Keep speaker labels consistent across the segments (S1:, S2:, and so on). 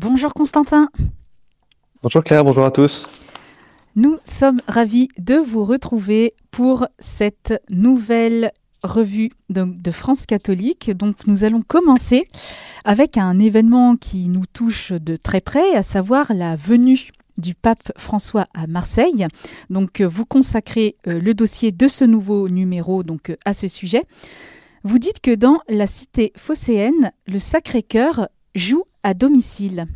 S1: Bonjour Constantin.
S2: Bonjour Claire, bonjour à tous.
S1: Nous sommes ravis de vous retrouver pour cette nouvelle revue de, France catholique. Donc nous allons commencer avec un événement qui nous touche de très près, à savoir la venue du pape François à Marseille. Donc vous consacrez euh, le dossier de ce nouveau numéro donc à ce sujet. Vous dites que dans la cité phocéenne, le Sacré-Cœur joue à domicile.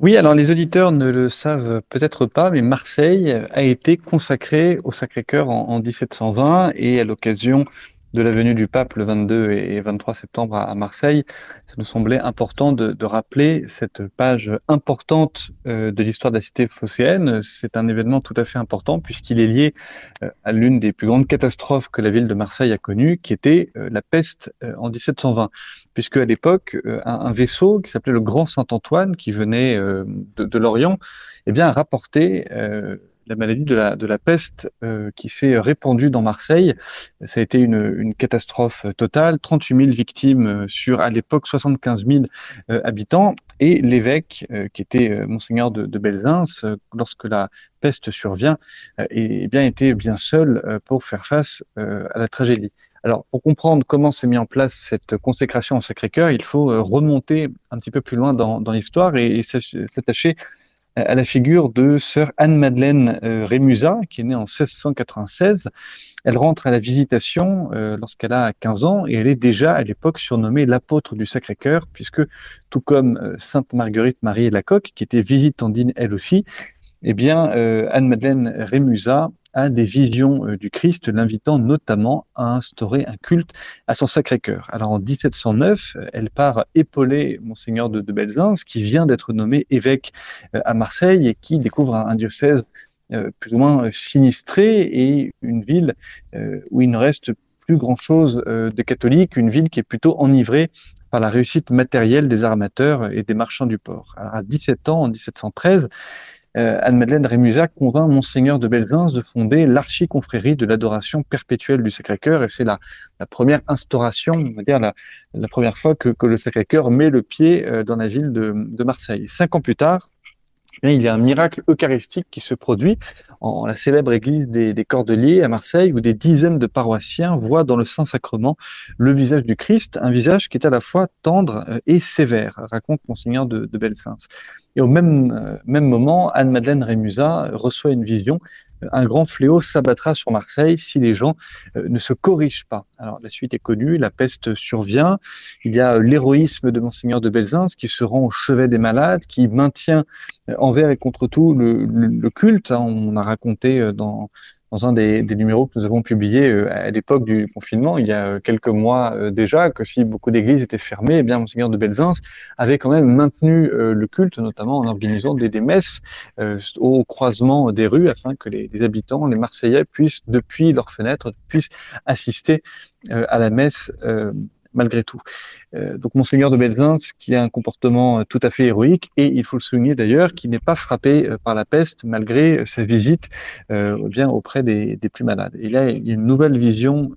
S2: Oui, alors les auditeurs ne le savent peut-être pas, mais Marseille a été consacrée au Sacré-Cœur en, en 1720 et à l'occasion de la venue du pape le 22 et 23 septembre à Marseille, ça nous semblait important de, de rappeler cette page importante euh, de l'histoire de la cité phocéenne. C'est un événement tout à fait important puisqu'il est lié euh, à l'une des plus grandes catastrophes que la ville de Marseille a connues, qui était euh, la peste en 1720. Puisque à l'époque, un, un, vaisseau qui s'appelait le Grand Saint-Antoine, qui venait de, de l'Orient, eh bien, a rapporté la maladie de la, peste euh, qui s'est répandue dans Marseille. Ça a été une, catastrophe totale, 38 000 victimes euh, sur, à l'époque, 75 000 euh, habitants. Et l'évêque, qui était monseigneur de, de Belzins, lorsque la peste survient, eh bien, était bien seul pour faire face à la tragédie. Alors, pour comprendre comment s'est mis en place cette consécration au Sacré-Cœur, il faut remonter un petit peu plus loin dans, dans l'histoire et, et s'attacher à la figure de sœur Anne-Madeleine euh, Rémusat, qui est née en 1696. Elle rentre à la visitation euh, lorsqu'elle a 15 ans et elle est déjà à l'époque surnommée l'apôtre du Sacré-Cœur, puisque tout comme euh, Sainte Marguerite Marie Lacoque, qui était visitandine elle aussi, eh bien, Anne-Madeleine Rémusat a des visions euh, du Christ, l'invitant notamment à instaurer un culte à son Sacré-Cœur. Alors en 1709, euh, elle part épauler monseigneur de, de Belzins, qui vient d'être nommé évêque euh, à Marseille et qui découvre un, diocèse plus ou moins sinistré et une ville où il ne reste plus grand-chose de catholique, une ville qui est plutôt enivrée par la réussite matérielle des armateurs et des marchands du port. Alors à 17 ans, en 1713, euh, Anne-Madeleine Rémusat convainc Monseigneur de Belzins de fonder l'archiconfrérie de l'adoration perpétuelle du Sacré-Cœur, et c'est la, la, première instauration, on va dire la, première fois que, le Sacré-Cœur met le pied euh, dans la ville de Marseille. Cinq ans plus tard, il y a un miracle eucharistique qui se produit en la célèbre église des, Cordeliers à Marseille, où des dizaines de paroissiens voient dans le Saint-Sacrement le visage du Christ, un visage qui est à la fois tendre euh, et sévère, raconte Monseigneur de, de Belzins. Et au même, euh, même moment, Anne-Madeleine Rémusat reçoit une vision un grand fléau s'abattra sur Marseille si les gens euh, ne se corrigent pas. Alors la suite est connue, la peste survient, il y a euh, l'héroïsme de monseigneur de Belzins qui se rend au chevet des malades, qui maintient euh, envers et contre tout le, le culte. Hein. On a raconté dans dans un des, des, numéros que nous avons publiés euh, à l'époque du confinement, il y a euh, quelques mois euh, déjà, que si beaucoup d'églises étaient fermées, eh bien Monseigneur de Belzins avait quand même maintenu le culte, notamment en organisant des, des messes au croisement des rues, afin que les, les, habitants, les Marseillais, puissent, depuis leurs fenêtres, puissent assister à la messe malgré tout. Euh, donc Monseigneur de Belzins, qui a un comportement euh, tout à fait héroïque, et il faut le souligner d'ailleurs, qui n'est pas frappé euh, par la peste malgré sa visite bien auprès des, plus malades. Et là, il y a une nouvelle vision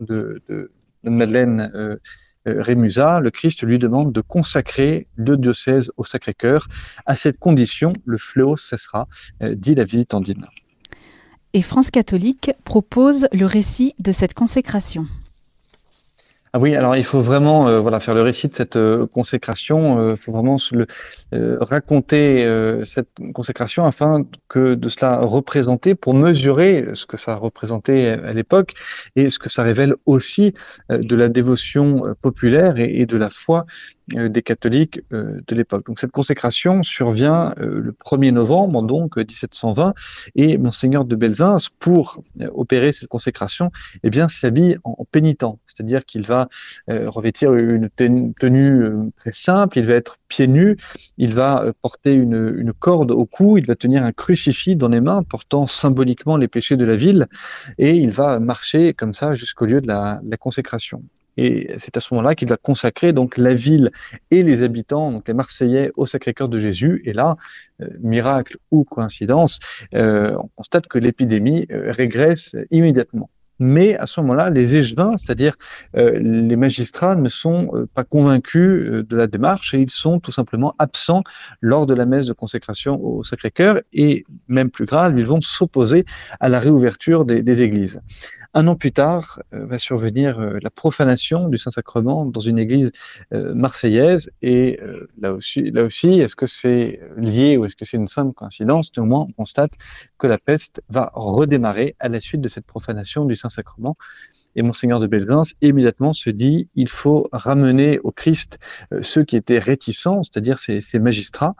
S2: de, Madeleine Rémusat. Le Christ lui demande de consacrer le diocèse au Sacré-Cœur. À cette condition, le fléau cessera, dit la visite andine.
S1: Et France catholique propose le récit de cette consécration.
S2: Ah oui, alors il faut vraiment euh, voilà faire le récit de cette euh, consécration. Il euh, faut vraiment raconter cette consécration afin que de cela représenter pour mesurer ce que ça représentait à l'époque et ce que ça révèle aussi de la dévotion populaire et, de la foi des catholiques de l'époque. Donc cette consécration survient le 1er novembre, donc 1720, et monseigneur de Belzins, pour opérer cette consécration, eh bien s'habille en, pénitent, c'est-à-dire qu'il va revêtir une tenue très simple, il va être pieds nus, il va porter une, corde au cou, il va tenir un crucifix dans les mains, portant symboliquement les péchés de la ville, et il va marcher comme ça jusqu'au lieu de la, consécration. Et c'est à ce moment-là qu'il va consacrer donc la ville et les habitants, donc les Marseillais, au Sacré-Cœur de Jésus. Et là, euh, miracle ou coïncidence, euh, on constate que l'épidémie euh, régresse immédiatement. Mais à ce moment-là, les échevins, c'est-à-dire euh, les magistrats, ne sont euh, pas convaincus euh, de la démarche et ils sont tout simplement absents lors de la messe de consécration au Sacré-Cœur et même plus grave, ils vont s'opposer à la réouverture des, des églises. Un an plus tard euh, va survenir euh, la profanation du Saint-Sacrement dans une église euh, marseillaise. Et là aussi, là aussi est-ce que c'est lié ou est-ce que c'est une simple coïncidence? Néanmoins, on constate que la peste va redémarrer à la suite de cette profanation du Saint-Sacrement. Et Monseigneur de Belzins immédiatement se dit il faut ramener au Christ ceux qui étaient réticents, c'est-à-dire ces, ces magistrats.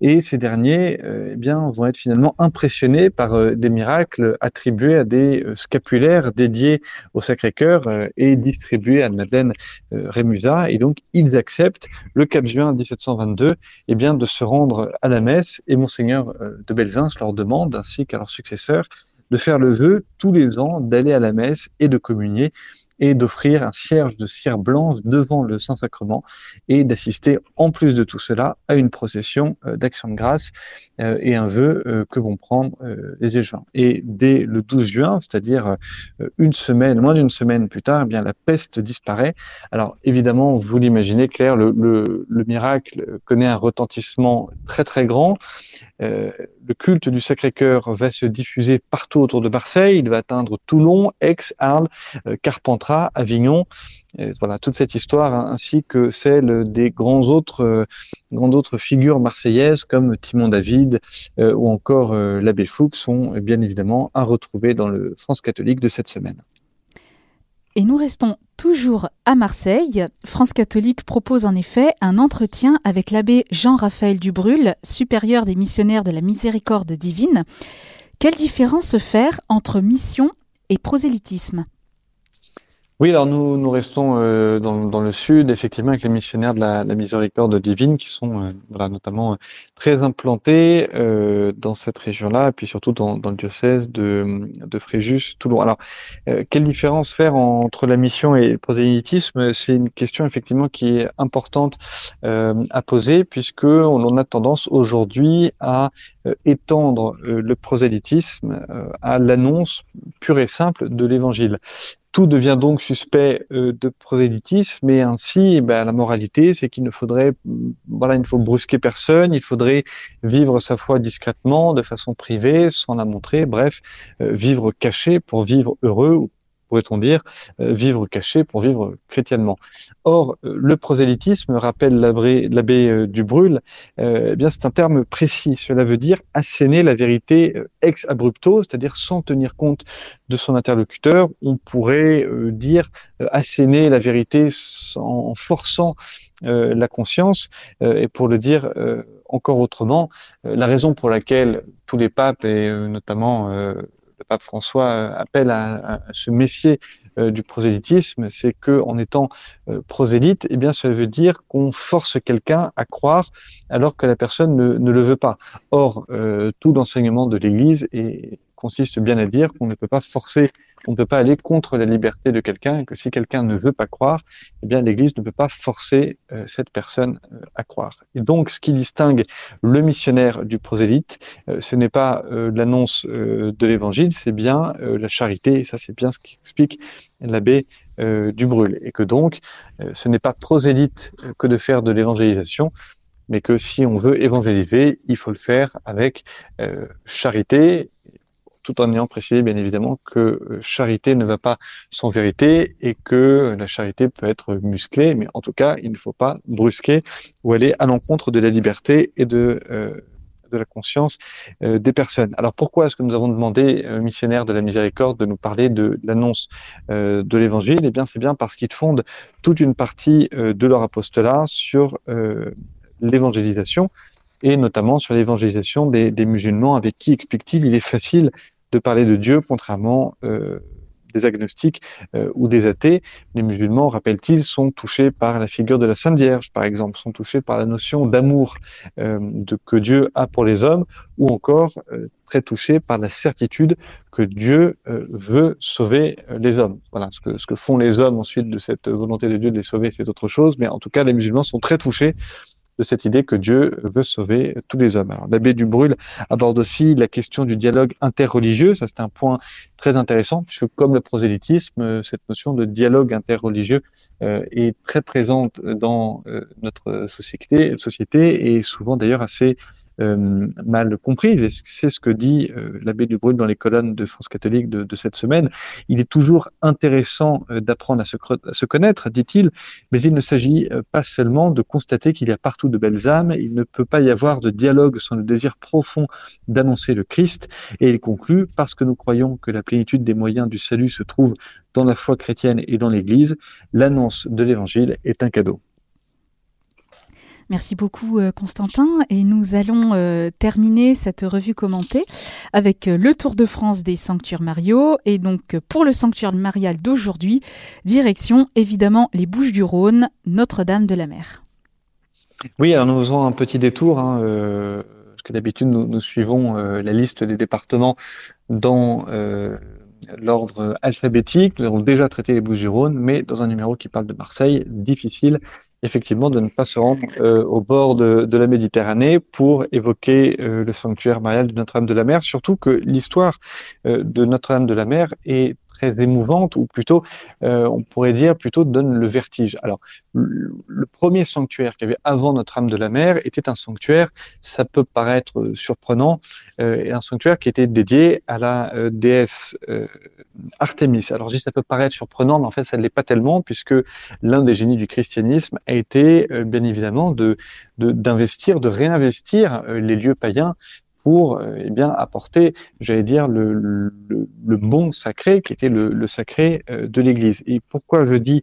S2: Et ces derniers euh, eh bien, vont être finalement impressionnés par euh, des miracles attribués à des euh, scapulaires dédiés au Sacré-Cœur et distribués à Madeleine Rémusat. Et donc, ils acceptent, le 4 juin 1722, eh bien, de se rendre à la messe. Et Monseigneur de Belzins leur demande, ainsi qu'à leurs successeurs, de faire le vœu tous les ans d'aller à la messe et de communier et d'offrir un cierge de cire blanche devant le Saint-Sacrement et d'assister en plus de tout cela à une procession euh, d'action de grâce euh, et un vœu euh, que vont prendre les échevins. Et dès le 12 juin, c'est-à-dire une semaine, moins d'une semaine plus tard, eh bien la peste disparaît. Alors évidemment, vous l'imaginez, Claire, le, le, le, miracle connaît un retentissement très très grand. Euh, le culte du Sacré-Cœur va se diffuser partout autour de Marseille. Il va atteindre Toulon, Aix, Arles, euh, Carpentras, Avignon. voilà toute cette histoire hein, ainsi que celle des grands autres, euh, grandes autres figures marseillaises comme Timon David ou encore l'abbé Fouque sont bien évidemment à retrouver dans le France catholique de cette semaine.
S1: Et nous restons toujours à Marseille. France catholique propose en effet un entretien avec l'abbé Jean-Raphaël Dubrul, supérieur des missionnaires de la miséricorde divine. Quelle différence faire entre mission et prosélytisme?
S2: Oui, alors nous, nous restons euh, dans, dans, le sud, effectivement, avec les missionnaires de la, la miséricorde divine, qui sont euh, voilà, notamment euh, très implantés dans cette région-là, et puis surtout dans, dans, le diocèse de, de Fréjus-Toulon. Alors, quelle différence faire entre la mission et le prosélytisme? C'est une question effectivement qui est importante à poser, puisque on a tendance aujourd'hui à étendre le prosélytisme à l'annonce pure et simple de l'Évangile. Tout devient donc suspect euh, de prosélytisme, mais ainsi, ben, la moralité, c'est qu'il ne faudrait, voilà, il ne faut brusquer personne, il faudrait vivre sa foi discrètement, de façon privée, sans la montrer, bref, euh, vivre caché pour vivre heureux pourrait-on dire, euh, vivre caché pour vivre chrétiennement. Or, euh, le prosélytisme, rappelle l'abbé euh, Dubrul, eh bien c'est un terme précis. Cela veut dire asséner la vérité ex abrupto, c'est-à-dire sans tenir compte de son interlocuteur. On pourrait dire asséner la vérité en forçant la conscience. et pour le dire encore autrement, la raison pour laquelle tous les papes et notamment le pape François euh, appelle à, se méfier euh, du prosélytisme, c'est que en étant euh, prosélyte, eh bien, ça veut dire qu'on force quelqu'un à croire alors que la personne ne, ne le veut pas. Or, tout l'enseignement de l'Église est consiste bien à dire qu'on ne peut pas forcer, on ne peut pas aller contre la liberté de quelqu'un et que si quelqu'un ne veut pas croire, eh bien l'Église ne peut pas forcer euh, cette personne euh, à croire. Et donc, ce qui distingue le missionnaire du prosélyte, euh, ce n'est pas l'annonce de l'Évangile, c'est bien la charité. Et ça, c'est bien ce qu'explique l'abbé du Brûle. Et que donc, ce n'est pas prosélyte que de faire de l'évangélisation, mais que si on veut évangéliser, il faut le faire avec charité tout en ayant précisé bien évidemment que euh, charité ne va pas sans vérité et que la charité peut être musclée, mais en tout cas, il ne faut pas brusquer ou aller à l'encontre de la liberté et de euh, de la conscience euh, des personnes. Alors pourquoi est-ce que nous avons demandé aux missionnaires de la miséricorde de nous parler de l'annonce de l'évangile? Eh bien, c'est bien parce qu'ils fondent toute une partie de leur apostolat sur l'évangélisation et notamment sur l'évangélisation des, des, musulmans avec qui, explique-t-il, il est facile de parler de Dieu, contrairement euh, des agnostiques euh, ou des athées. Les musulmans, rappelle-t-il, sont touchés par la figure de la Sainte Vierge, par exemple, sont touchés par la notion d'amour euh, que Dieu a pour les hommes, ou encore très touchés par la certitude que Dieu veut sauver les hommes. Voilà, ce que, ce que font les hommes ensuite de cette volonté de Dieu de les sauver, c'est autre chose, mais en tout cas, les musulmans sont très touchés de cette idée que Dieu veut sauver tous les hommes. Alors, l'abbé Dubrul aborde aussi la question du dialogue interreligieux. Ça, c'est un point très intéressant, puisque comme le prosélytisme, cette notion de dialogue interreligieux euh, est très présente dans euh, notre société, société et souvent d'ailleurs assez euh, mal comprise. Et c'est ce que dit euh, l'abbé Dubrul dans les colonnes de France catholique de, cette semaine. Il est toujours intéressant euh, d'apprendre à se connaître, dit-il, mais il ne s'agit pas seulement de constater qu'il y a partout de belles âmes. Il ne peut pas y avoir de dialogue sans le désir profond d'annoncer le Christ. Et il conclut, parce que nous croyons que la plénitude des moyens du salut se trouve dans la foi chrétienne et dans l'Église, l'annonce de l'Évangile est un cadeau.
S1: Merci beaucoup euh, Constantin et nous allons euh, terminer cette revue commentée avec euh, le Tour de France des sanctuaires mariaux et donc pour le sanctuaire marial d'aujourd'hui, direction évidemment les Bouches du Rhône, Notre-Dame de la Mer.
S2: Oui, alors nous faisons un petit détour, hein, parce que d'habitude nous, nous, suivons la liste des départements dans l'ordre alphabétique. Nous avons déjà traité les Bouches du Rhône, mais dans un numéro qui parle de Marseille, difficile effectivement de ne pas se rendre euh, au bord de, la Méditerranée pour évoquer euh, le sanctuaire marial de Notre-Dame de la Mer, surtout que l'histoire euh, de Notre-Dame de la Mer est très émouvante, ou plutôt, euh, on pourrait dire, plutôt donne le vertige. Alors, le, premier sanctuaire qu'il y avait avant Notre-Dame de la Mer était un sanctuaire, ça peut paraître surprenant, euh, un sanctuaire qui était dédié à la euh, déesse Artémis. Alors, je dis ça peut paraître surprenant, mais en fait, ça ne l'est pas tellement, puisque l'un des génies du christianisme a été, bien évidemment, de d'investir, de réinvestir les lieux païens pour eh bien apporter, j'allais dire, le, bon sacré qui était le, sacré euh, de l'Église. Et pourquoi je dis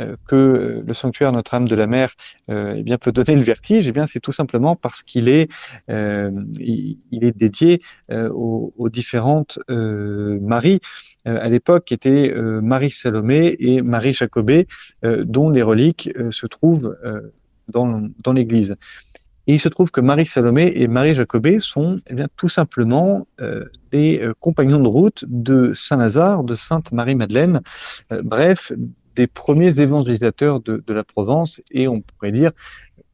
S2: euh, que le sanctuaire Notre-Dame de la Mer euh, eh peut donner le vertige, eh bien c'est tout simplement parce qu'il est euh, dédié euh, aux, différentes euh, Maries à l'époque qui étaient Marie Salomé et Marie Jacobée dont les reliques se trouvent dans l'Église. Il se trouve que Marie Salomé et Marie Jacobée sont eh bien, tout simplement euh, des euh, compagnons de route de Saint Lazare, de Sainte Marie-Madeleine, euh, bref, des premiers évangélisateurs de, de, la Provence. Et on pourrait dire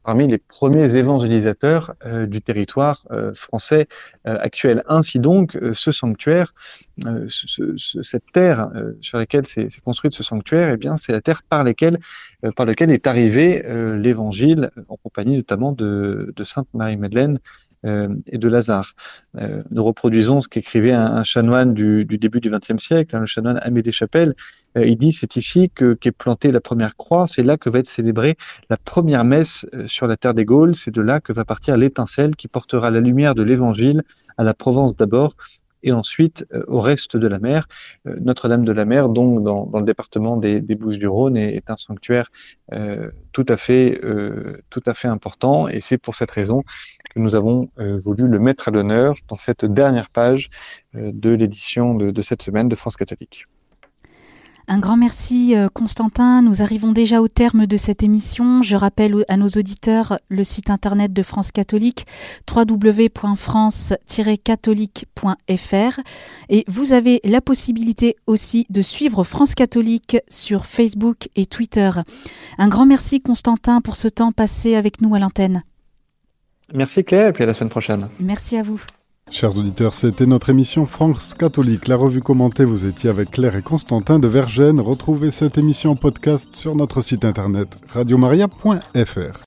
S2: parmi les premiers évangélisateurs euh, du territoire euh, français euh, actuel. Ainsi donc, ce sanctuaire, ce, ce, cette terre sur laquelle s'est construite ce sanctuaire, eh bien, c'est la terre par laquelle, par laquelle est arrivé l'Évangile, en compagnie notamment de, Sainte Marie-Madeleine et de Lazare. Euh, nous reproduisons ce qu'écrivait un, chanoine du, du début du XXe siècle, hein, le chanoine Amédée Chapelle. Euh, il dit c'est ici que qu'est plantée la première croix, c'est là que va être célébrée la première messe sur la terre des Gaules, c'est de là que va partir l'étincelle qui portera la lumière de l'Évangile à la Provence d'abord et ensuite euh, au reste de la mer. Euh, Notre-Dame de la Mer, donc dans, dans le département des, des Bouches-du-Rhône, est, est, un sanctuaire euh, tout à fait euh, tout à fait important et c'est pour cette raison que nous avons euh, voulu le mettre à l'honneur dans cette dernière page de l'édition de, de cette semaine de France catholique.
S1: Un grand merci euh, Constantin. Nous arrivons déjà au terme de cette émission. Je rappelle à nos auditeurs le site internet de France catholique www.france-catholique.fr et vous avez la possibilité aussi de suivre France catholique sur Facebook et Twitter. Un grand merci Constantin pour ce temps passé avec nous à l'antenne.
S2: Merci Claire et puis à la semaine prochaine.
S1: Merci à vous.
S3: Chers auditeurs, c'était notre émission France catholique. La revue commentée, vous étiez avec Claire et Constantin de Vergennes. Retrouvez cette émission podcast sur notre site internet radiomaria.fr.